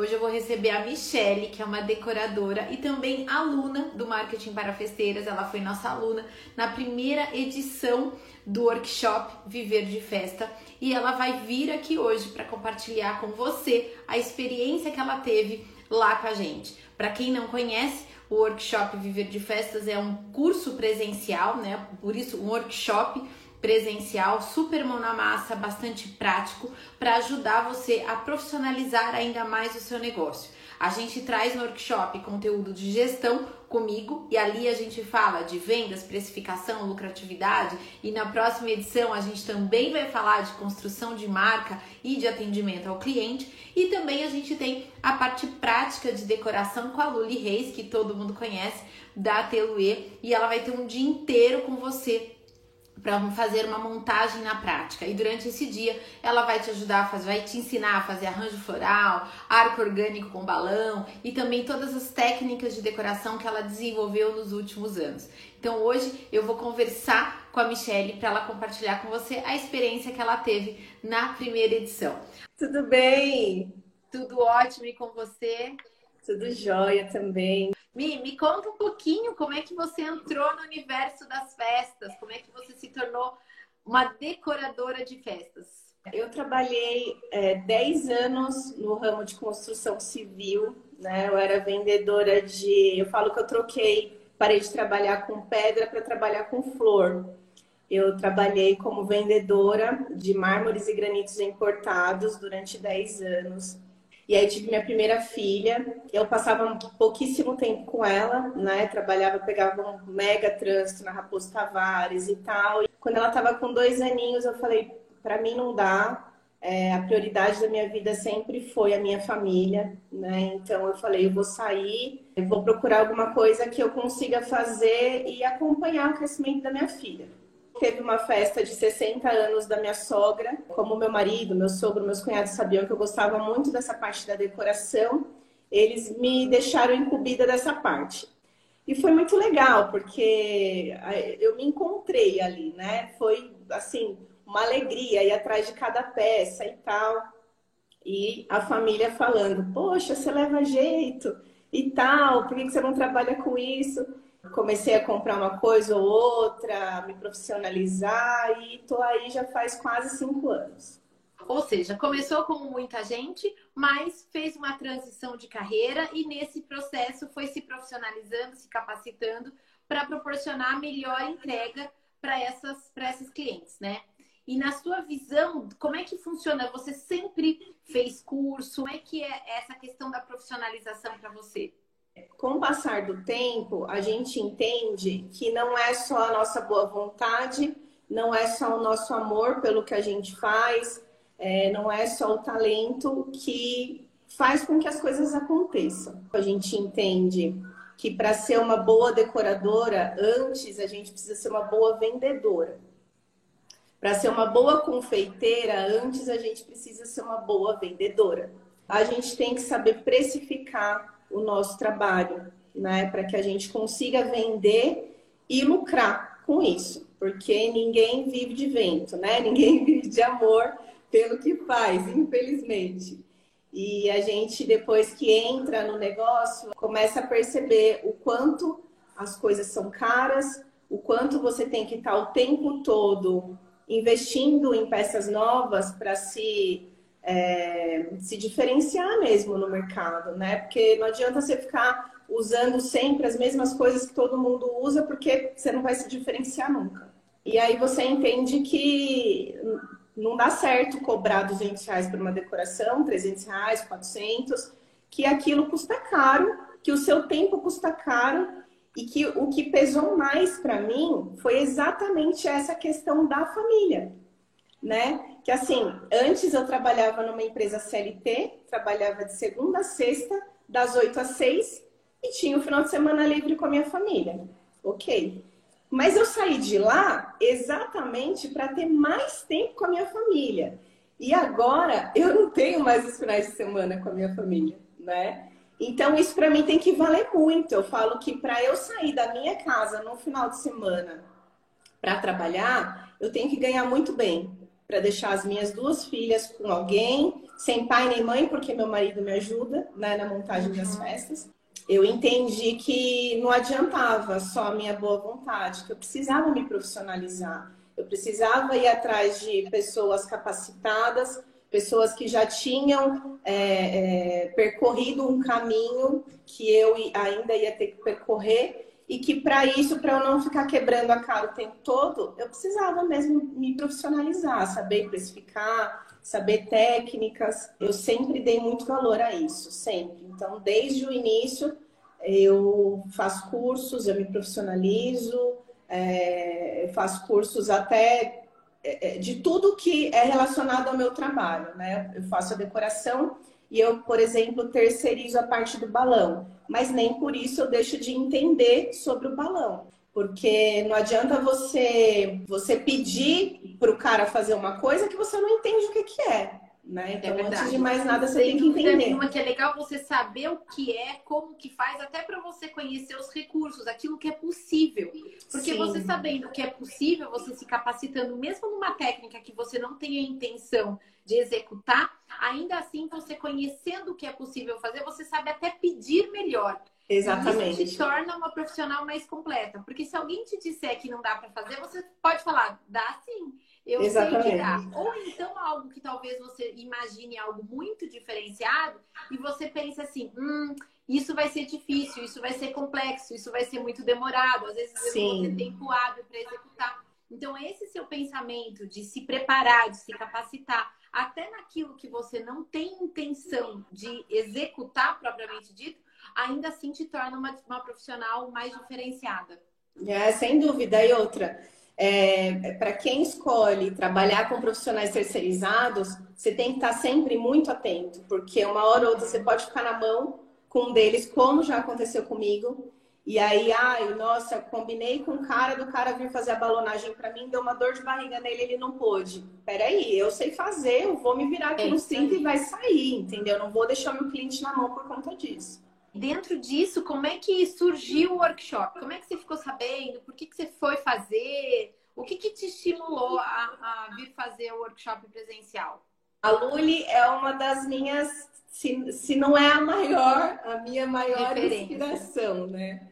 Hoje eu vou receber a Michelle, que é uma decoradora e também aluna do Marketing para Festeiras. Ela foi nossa aluna na primeira edição do workshop Viver de Festa e ela vai vir aqui hoje para compartilhar com você a experiência que ela teve lá com a gente. Para quem não conhece, o workshop Viver de Festas é um curso presencial, né? Por isso, um workshop presencial, super mão na massa, bastante prático para ajudar você a profissionalizar ainda mais o seu negócio. A gente traz no workshop conteúdo de gestão comigo e ali a gente fala de vendas, precificação, lucratividade. E na próxima edição a gente também vai falar de construção de marca e de atendimento ao cliente. E também a gente tem a parte prática de decoração com a Luli Reis, que todo mundo conhece, da Ateluê, e ela vai ter um dia inteiro com você para fazer uma montagem na prática. E durante esse dia ela vai te ajudar a fazer, vai te ensinar a fazer arranjo floral, arco orgânico com balão e também todas as técnicas de decoração que ela desenvolveu nos últimos anos. Então hoje eu vou conversar com a Michelle para ela compartilhar com você a experiência que ela teve na primeira edição. Tudo bem? Tudo ótimo e com você? Tudo jóia também. Mi, me conta um pouquinho como é que você entrou no universo das festas, como é que você se tornou uma decoradora de festas. Eu trabalhei é, 10 anos no ramo de construção civil, né? Eu era vendedora de. Eu falo que eu troquei, parei de trabalhar com pedra para trabalhar com flor. Eu trabalhei como vendedora de mármores e granitos importados durante 10 anos. E aí tive minha primeira filha. Eu passava pouquíssimo tempo com ela, né? Trabalhava, pegava um mega trânsito na Raposo Tavares e tal. E quando ela estava com dois aninhos, eu falei, para mim não dá. É, a prioridade da minha vida sempre foi a minha família, né? Então eu falei, eu vou sair, eu vou procurar alguma coisa que eu consiga fazer e acompanhar o crescimento da minha filha teve uma festa de 60 anos da minha sogra. Como meu marido, meu sogro, meus cunhados sabiam que eu gostava muito dessa parte da decoração, eles me deixaram incumbida dessa parte. E foi muito legal, porque eu me encontrei ali, né? Foi, assim, uma alegria ir atrás de cada peça e tal. E a família falando: Poxa, você leva jeito e tal, por que você não trabalha com isso? Comecei a comprar uma coisa ou outra, me profissionalizar e tô aí já faz quase cinco anos. Ou seja, começou como muita gente, mas fez uma transição de carreira e nesse processo foi se profissionalizando, se capacitando para proporcionar melhor entrega para essas para esses clientes, né? E na sua visão, como é que funciona? Você sempre fez curso? Como é que é essa questão da profissionalização para você? Com o passar do tempo, a gente entende que não é só a nossa boa vontade, não é só o nosso amor pelo que a gente faz, é, não é só o talento que faz com que as coisas aconteçam. A gente entende que para ser uma boa decoradora, antes a gente precisa ser uma boa vendedora. Para ser uma boa confeiteira, antes a gente precisa ser uma boa vendedora. A gente tem que saber precificar o nosso trabalho, né? Para que a gente consiga vender e lucrar com isso, porque ninguém vive de vento, né? Ninguém vive de amor pelo que faz, infelizmente. E a gente, depois que entra no negócio, começa a perceber o quanto as coisas são caras, o quanto você tem que estar o tempo todo investindo em peças novas para se é, se diferenciar mesmo no mercado, né? Porque não adianta você ficar usando sempre as mesmas coisas que todo mundo usa, porque você não vai se diferenciar nunca. E aí você entende que não dá certo cobrar 200 reais por uma decoração, 300 reais, 400, que aquilo custa caro, que o seu tempo custa caro e que o que pesou mais para mim foi exatamente essa questão da família, né? que assim, antes eu trabalhava numa empresa CLT, trabalhava de segunda a sexta, das 8 às 6, e tinha o final de semana livre com a minha família. Ok. Mas eu saí de lá exatamente para ter mais tempo com a minha família. E agora eu não tenho mais os finais de semana com a minha família, né? Então isso para mim tem que valer muito. Eu falo que para eu sair da minha casa no final de semana para trabalhar, eu tenho que ganhar muito bem para deixar as minhas duas filhas com alguém, sem pai nem mãe, porque meu marido me ajuda né, na montagem das uhum. festas. Eu entendi que não adiantava só a minha boa vontade, que eu precisava me profissionalizar. Eu precisava ir atrás de pessoas capacitadas, pessoas que já tinham é, é, percorrido um caminho que eu ainda ia ter que percorrer e que para isso, para eu não ficar quebrando a cara o tempo todo, eu precisava mesmo me profissionalizar, saber precificar, saber técnicas. Eu sempre dei muito valor a isso, sempre. Então, desde o início, eu faço cursos, eu me profissionalizo, é, faço cursos até é, é, de tudo que é relacionado ao meu trabalho, né? Eu faço a decoração e eu, por exemplo, terceirizo a parte do balão, mas nem por isso eu deixo de entender sobre o balão. Porque não adianta você você pedir para o cara fazer uma coisa que você não entende o que, que é. Né? Então, é antes de mais nada, você tem, tem que entender. Uma que é legal você saber o que é, como que faz, até para você conhecer os recursos, aquilo que é possível. Porque Sim. você sabendo o que é possível, você se capacitando, mesmo numa técnica que você não tem a intenção de executar, ainda assim, você conhecendo o que é possível fazer, você sabe até pedir melhor. Exatamente. Isso te torna uma profissional mais completa. Porque se alguém te disser que não dá para fazer, você pode falar, dá sim. Eu Exatamente. sei que dá. Ou então algo que talvez você imagine algo muito diferenciado e você pense assim, hum, isso vai ser difícil, isso vai ser complexo, isso vai ser muito demorado. Às vezes Sim. eu vou ter tempo hábil para executar. Então, esse seu pensamento de se preparar, de se capacitar, até naquilo que você não tem intenção de executar propriamente dito, ainda assim te torna uma, uma profissional mais diferenciada. É, sem dúvida. E outra, é, para quem escolhe trabalhar com profissionais terceirizados, você tem que estar sempre muito atento, porque uma hora ou outra você pode ficar na mão com um deles, como já aconteceu comigo, e aí, ai, nossa, combinei com o cara do cara vir fazer a balonagem para mim, deu uma dor de barriga nele, ele não pôde. Peraí, eu sei fazer, eu vou me virar aqui é nos 30 e vai sair, entendeu? Não vou deixar meu cliente na mão por conta disso. Dentro disso, como é que surgiu o workshop? Como é que você ficou sabendo? Por que, que você foi fazer? O que, que te estimulou a, a vir fazer o workshop presencial? A Luli é uma das minhas, se, se não é a maior, a minha maior inspiração, né?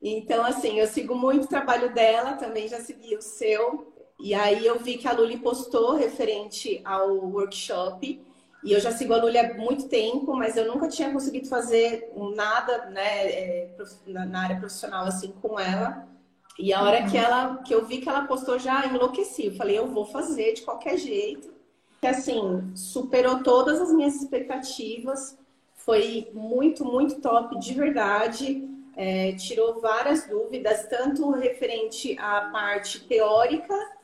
Então, assim, eu sigo muito o trabalho dela, também já segui o seu. E aí eu vi que a Luli postou referente ao workshop. E eu já sigo a Luli há muito tempo, mas eu nunca tinha conseguido fazer nada né, é, na área profissional assim com ela. E a hora que ela que eu vi que ela postou já enlouqueci. Eu falei, eu vou fazer de qualquer jeito. E assim, superou todas as minhas expectativas. Foi muito, muito top, de verdade. É, tirou várias dúvidas, tanto referente à parte teórica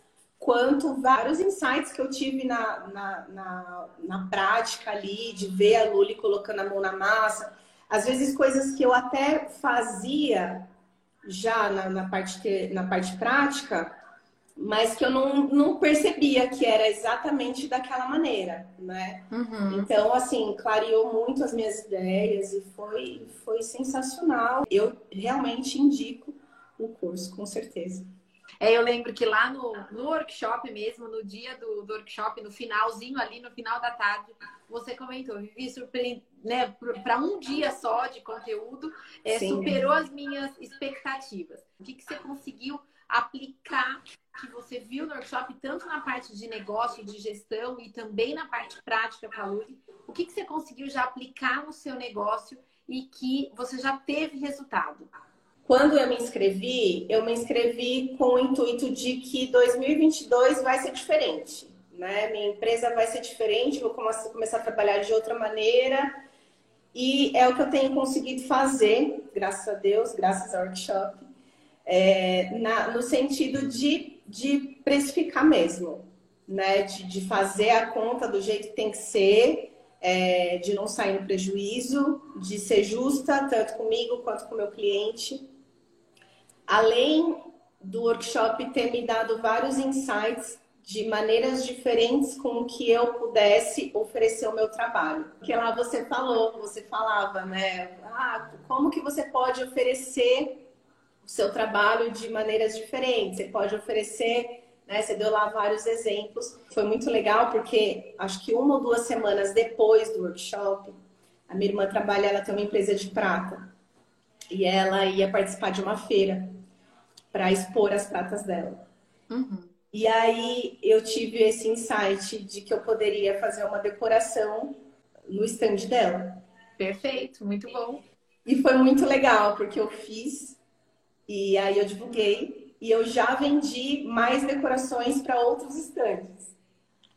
quanto vários insights que eu tive na, na, na, na prática ali, de ver a Luli colocando a mão na massa. Às vezes, coisas que eu até fazia já na, na, parte, na parte prática, mas que eu não, não percebia que era exatamente daquela maneira, né? Uhum. Então, assim, clareou muito as minhas ideias e foi, foi sensacional. Eu realmente indico o curso, com certeza. É, eu lembro que lá no, no workshop mesmo, no dia do, do, workshop, no finalzinho ali, no final da tarde, você comentou, Vivi, né, para um dia só de conteúdo, é, superou as minhas expectativas. O que, que você conseguiu aplicar que você viu no workshop, tanto na parte de negócio, de gestão e também na parte prática para a? O que, que você conseguiu já aplicar no seu negócio e que você já teve resultado? Quando eu me inscrevi, eu me inscrevi com o intuito de que 2022 vai ser diferente, né? Minha empresa vai ser diferente, vou começar a trabalhar de outra maneira. E é o que eu tenho conseguido fazer, graças a Deus, graças ao workshop, é, na, no sentido de, de precificar mesmo, né? De, de, fazer a conta do jeito que tem que ser, é, de não sair no prejuízo, de ser justa, tanto comigo quanto com o meu cliente além do workshop ter me dado vários insights de maneiras diferentes com que eu pudesse oferecer o meu trabalho. Porque lá você falou, você falava, né? Ah, como que você pode oferecer o seu trabalho de maneiras diferentes? Você pode oferecer né? Você deu lá vários exemplos. Foi muito legal porque acho que uma ou duas semanas depois do workshop, a minha irmã trabalha, ela tem uma empresa de prata e ela ia participar de uma feira para expor as pratas dela. Uhum. E aí eu tive esse insight de que eu poderia fazer uma decoração no stand dela. Perfeito, muito bom. E foi muito legal, porque eu fiz e aí eu divulguei e eu já vendi mais decorações para outros stands.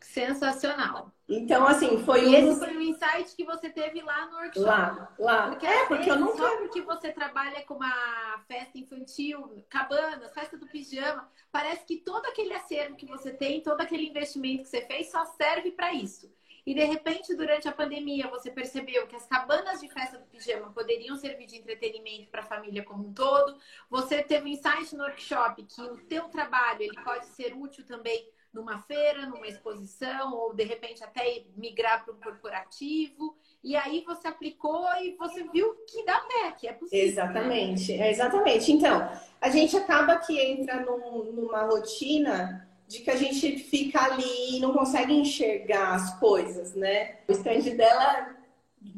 Sensacional. Então, assim, foi e um. Esse foi o insight que você teve lá no workshop. Lá, lá. Porque, é, porque eu nunca. Só porque você trabalha com uma festa infantil, cabanas, festa do pijama, parece que todo aquele acervo que você tem, todo aquele investimento que você fez, só serve para isso. E de repente, durante a pandemia, você percebeu que as cabanas de festa do pijama poderiam servir de entretenimento para a família como um todo. Você teve um insight no workshop que o teu trabalho ele pode ser útil também numa feira, numa exposição, ou de repente até migrar para um corporativo. E aí você aplicou e você viu que dá pé, que é possível. Né? Exatamente, né? exatamente. Então, a gente acaba que entra num, numa rotina de que a gente fica ali e não consegue enxergar as coisas, né? O stand dela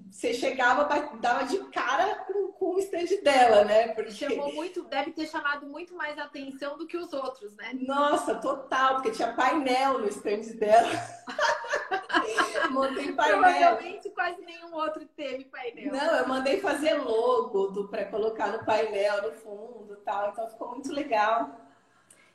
você chegava, dava de cara com, com o stand dela, né? Porque... Chamou muito, deve ter chamado muito mais atenção do que os outros, né? Nossa, total, porque tinha painel no stand dela. Montei painel. Provavelmente quase nenhum outro teve painel. Não, eu mandei fazer logo para colocar no painel, no fundo tal. Então ficou muito legal.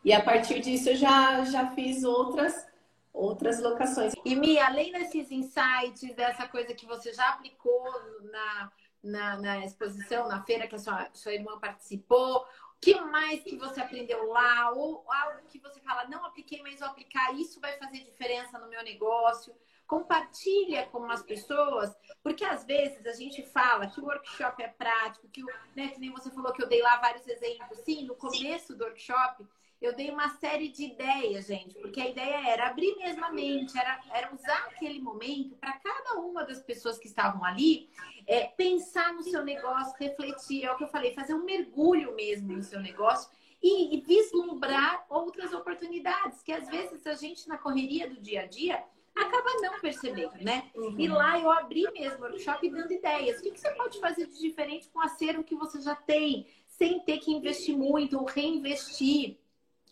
E a partir disso eu já, já fiz outras outras locações. E Mi, além desses insights, dessa coisa que você já aplicou na, na, na exposição, na feira que a sua, sua irmã participou, o que mais que você aprendeu lá? Ou algo que você fala, não apliquei, mas vou aplicar, isso vai fazer diferença no meu negócio? Compartilha com as pessoas, porque às vezes a gente fala que o workshop é prático, que, o, né, que nem você falou que eu dei lá vários exemplos. Sim, no começo do workshop eu dei uma série de ideias, gente, porque a ideia era abrir mesmo a mente, era, era usar aquele momento para cada uma das pessoas que estavam ali é, pensar no seu negócio, refletir, é o que eu falei, fazer um mergulho mesmo no seu negócio e, e vislumbrar outras oportunidades que às vezes a gente na correria do dia a dia acaba não percebendo, né? Uhum. E lá eu abri mesmo o workshop dando ideias. O que, que você pode fazer de diferente com o acervo que você já tem, sem ter que investir muito ou reinvestir?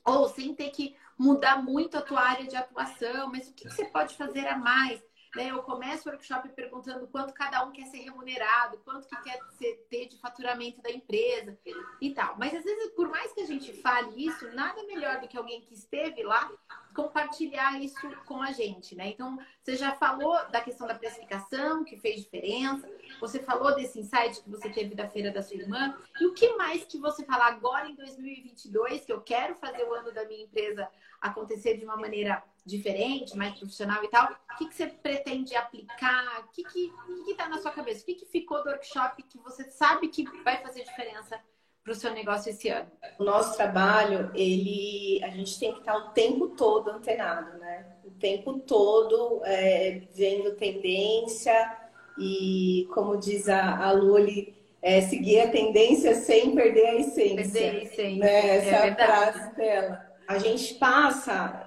Ou sem ter que mudar muito a tua área de atuação, mas o que, que você pode fazer a mais? Né? Eu começo o workshop perguntando quanto cada um quer ser remunerado, quanto que quer ter de faturamento da empresa e tal. Mas às vezes, por mais que a gente fale isso, nada melhor do que alguém que esteve lá compartilhar isso com a gente, né? Então, você já falou da questão da precificação, que fez diferença, você falou desse insight que você teve da feira da sua irmã, e o que mais que você fala agora em 2022, que eu quero fazer o ano da minha empresa acontecer de uma maneira diferente, mais profissional e tal, o que, que você pretende aplicar? O que que, que que tá na sua cabeça? O que que ficou do workshop que você sabe que vai fazer diferença para o seu negócio esse ano? O nosso trabalho, ele, a gente tem que estar o tempo todo antenado, né? O tempo todo é, vendo tendência e, como diz a, a Lu, ele, é, seguir a tendência sem perder a essência. Perder a essência. Né? Essa é, é a frase dela. A gente passa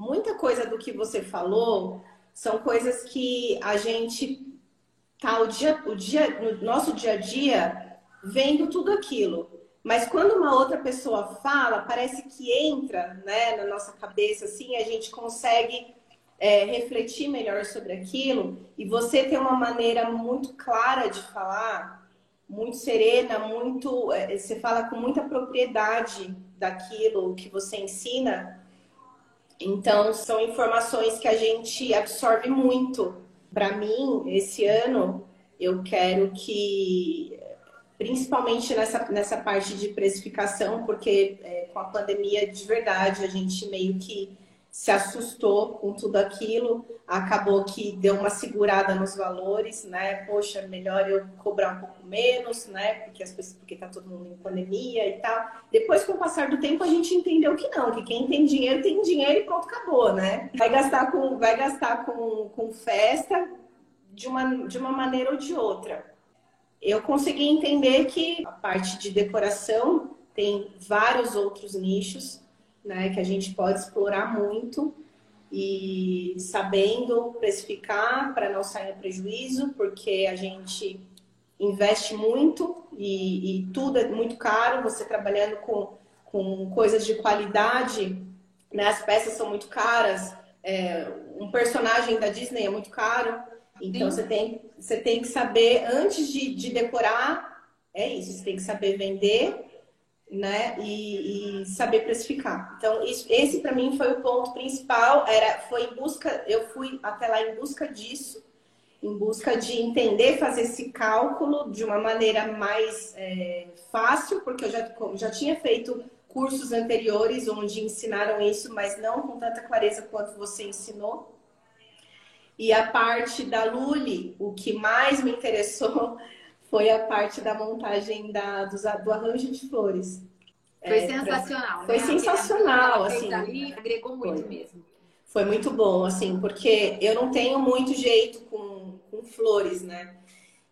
muita coisa do que você falou são coisas que a gente tá o dia, o dia, no nosso dia a dia vendo tudo aquilo. Mas quando uma outra pessoa fala, parece que entra né, na nossa cabeça, assim, a gente consegue é, refletir melhor sobre aquilo. E você tem uma maneira muito clara de falar, muito serena, muito. É, você fala com muita propriedade daquilo que você ensina. Então, são informações que a gente absorve muito. Para mim, esse ano, eu quero que principalmente nessa, nessa parte de precificação, porque é, com a pandemia de verdade a gente meio que se assustou com tudo aquilo, acabou que deu uma segurada nos valores, né? Poxa, melhor eu cobrar um pouco menos, né? Porque as pessoas, porque tá todo mundo em pandemia e tal. Depois, com o passar do tempo, a gente entendeu que não, que quem tem dinheiro tem dinheiro e pronto, acabou, né? Vai gastar com, vai gastar com, com festa de uma, de uma maneira ou de outra eu consegui entender que a parte de decoração tem vários outros nichos, né, que a gente pode explorar muito e sabendo precificar para não sair prejuízo, porque a gente investe muito e, e, tudo é muito caro. Você trabalhando com, com coisas de qualidade, né? as peças são muito caras, é, um personagem da Disney é muito caro. Então você tem, você tem que saber, antes de, de decorar, é isso, você tem que saber vender né? E, e, saber precificar. Então, isso, esse para mim foi o ponto principal. Era, foi em busca, eu fui até lá em busca disso, em busca de entender, fazer esse cálculo de uma maneira mais é, fácil, porque eu já, já tinha feito cursos anteriores onde ensinaram isso, mas não com tanta clareza quanto você ensinou. E a parte da Luli, o que mais me interessou foi a parte da montagem da, do, do arranjo de flores. Foi é, sensacional. Pra... Foi né? sensacional, assim. Ali, agregou muito foi. mesmo. Foi muito bom, assim, porque eu não tenho muito jeito com, com flores, né?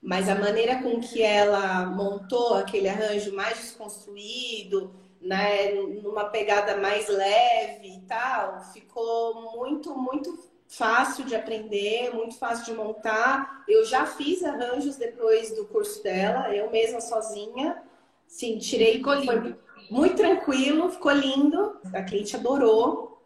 Mas a maneira com que ela montou aquele arranjo mais desconstruído, né, numa pegada mais leve e tal, ficou muito, muito fácil de aprender, muito fácil de montar. Eu já fiz arranjos depois do curso dela, eu mesma sozinha. Sim, tirei. Ficou lindo. muito tranquilo, ficou lindo. A cliente adorou.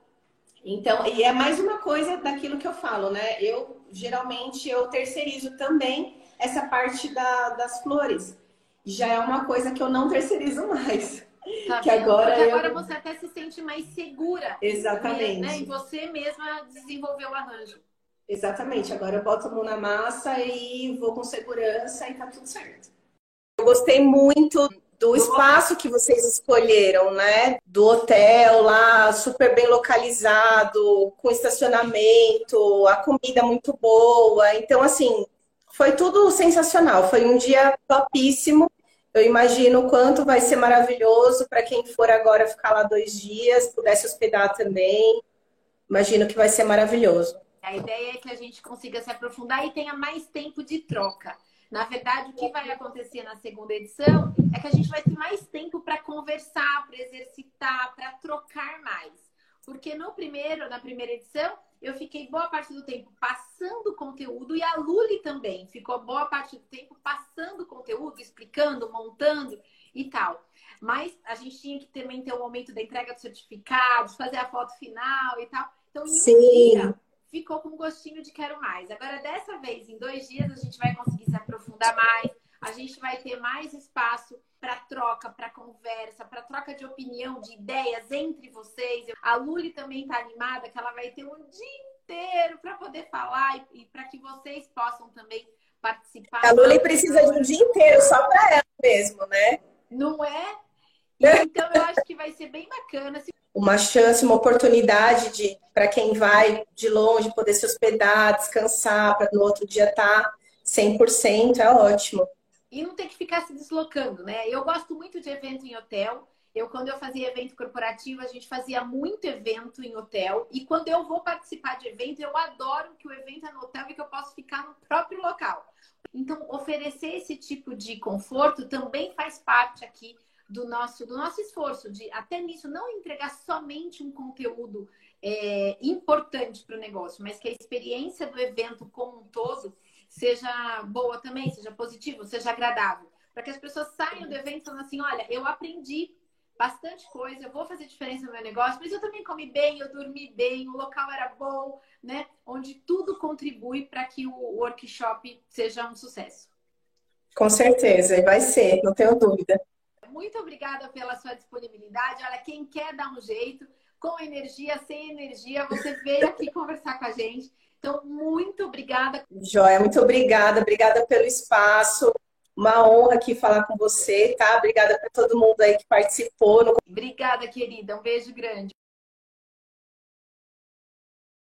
Então, e é mais uma coisa daquilo que eu falo, né? Eu geralmente eu terceirizo também essa parte da, das flores. Já é uma coisa que eu não terceirizo mais. Tá que agora, Porque agora eu... você até se sente mais segura. Exatamente. Né? E você mesma desenvolveu o arranjo. Exatamente. Agora eu boto a mão na massa e vou com segurança e tá tudo certo. Eu gostei muito do espaço que vocês escolheram, né? Do hotel lá, super bem localizado, com estacionamento, a comida muito boa. Então, assim, foi tudo sensacional. Foi um dia topíssimo. Eu imagino o quanto vai ser maravilhoso para quem for agora ficar lá dois dias, pudesse hospedar também. Imagino que vai ser maravilhoso. A ideia é que a gente consiga se aprofundar e tenha mais tempo de troca. Na verdade, o que vai acontecer na segunda edição é que a gente vai ter mais tempo para conversar, para exercitar, para trocar mais. Porque no primeiro, na primeira edição, eu fiquei boa parte do tempo passando conteúdo e a Luli também ficou boa parte do tempo passando conteúdo, explicando, montando e tal. Mas a gente tinha que também ter o momento da entrega do certificado, fazer a foto final e tal. Então, em um Sim. dia, ficou com gostinho de quero mais. Agora, dessa vez, em dois dias, a gente vai conseguir se aprofundar mais, a gente vai ter mais espaço para troca, para conversa, para troca de opinião, de ideias entre vocês. A Luli também está animada que ela vai ter um dia inteiro para poder falar e, e para que vocês possam também participar. A Luli precisa de um dia inteiro só para ela mesmo, né? Não é? Então eu acho que vai ser bem bacana. Uma chance, uma oportunidade de para quem vai de longe poder se hospedar, descansar, para no outro dia estar tá 100%, é ótimo e não ter que ficar se deslocando, né? Eu gosto muito de evento em hotel. Eu, quando eu fazia evento corporativo, a gente fazia muito evento em hotel. E quando eu vou participar de evento, eu adoro que o evento é no hotel e que eu posso ficar no próprio local. Então, oferecer esse tipo de conforto também faz parte aqui do nosso, do nosso esforço de, até nisso, não entregar somente um conteúdo é, importante para o negócio, mas que a experiência do evento como um todo seja boa também, seja positivo, seja agradável. Para que as pessoas saiam do evento falando assim: olha, eu aprendi bastante coisa, eu vou fazer diferença no meu negócio, mas eu também comi bem, eu dormi bem, o local era bom, né? Onde tudo contribui para que o workshop seja um sucesso. Com certeza, e vai ser, não tenho dúvida. Muito obrigada pela sua disponibilidade. Olha, quem quer dar um jeito, com energia, sem energia, você veio aqui conversar com a gente. Então, muito obrigada. Joia, muito obrigada. Obrigada pelo espaço. Uma honra aqui falar com você, tá? Obrigada para todo mundo aí que participou. Obrigada, querida. Um beijo grande.